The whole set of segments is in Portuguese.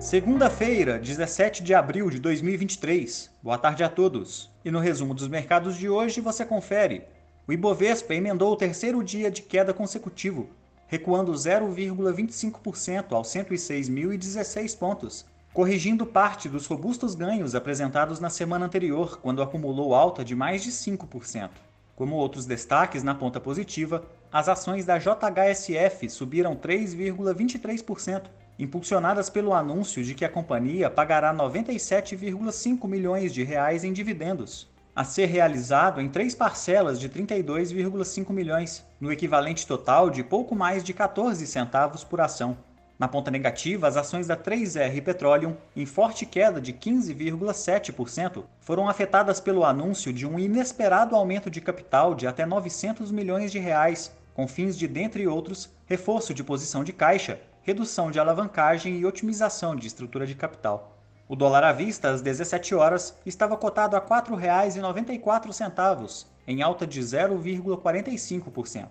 Segunda-feira, 17 de abril de 2023. Boa tarde a todos. E no resumo dos mercados de hoje você confere. O Ibovespa emendou o terceiro dia de queda consecutivo, recuando 0,25% aos 106.016 pontos, corrigindo parte dos robustos ganhos apresentados na semana anterior, quando acumulou alta de mais de 5%. Como outros destaques na ponta positiva, as ações da JHSF subiram 3,23%, impulsionadas pelo anúncio de que a companhia pagará 97,5 milhões de reais em dividendos, a ser realizado em três parcelas de 32,5 milhões, no equivalente total de pouco mais de 14 centavos por ação. Na ponta negativa, as ações da 3R Petroleum, em forte queda de 15,7%, foram afetadas pelo anúncio de um inesperado aumento de capital de até 900 milhões de reais, com fins de, dentre outros, reforço de posição de caixa, redução de alavancagem e otimização de estrutura de capital. O dólar à vista, às 17 horas, estava cotado a R$ 4,94, em alta de 0,45%.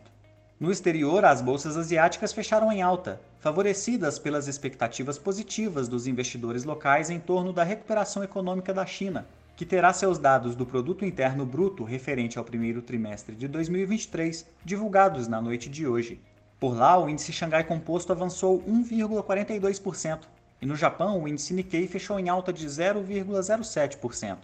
No exterior, as bolsas asiáticas fecharam em alta, favorecidas pelas expectativas positivas dos investidores locais em torno da recuperação econômica da China, que terá seus dados do produto interno bruto referente ao primeiro trimestre de 2023 divulgados na noite de hoje. Por lá, o índice Xangai Composto avançou 1,42%, e no Japão, o índice Nikkei fechou em alta de 0,07%.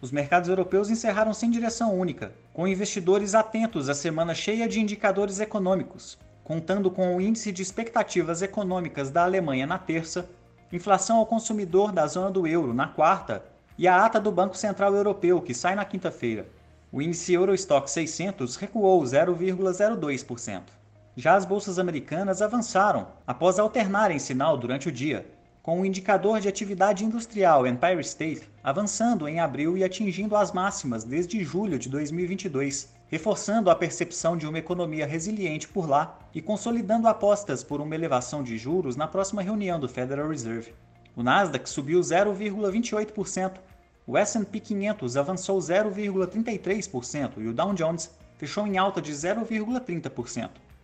Os mercados europeus encerraram sem direção única, com investidores atentos à semana cheia de indicadores econômicos, contando com o índice de expectativas econômicas da Alemanha na terça, inflação ao consumidor da zona do euro na quarta e a ata do Banco Central Europeu, que sai na quinta-feira. O índice Eurostock 600 recuou 0,02%. Já as bolsas americanas avançaram após alternarem sinal durante o dia, com o indicador de atividade industrial Empire State avançando em abril e atingindo as máximas desde julho de 2022, reforçando a percepção de uma economia resiliente por lá e consolidando apostas por uma elevação de juros na próxima reunião do Federal Reserve. O Nasdaq subiu 0,28%, o S&P 500 avançou 0,33% e o Dow Jones fechou em alta de 0,30%.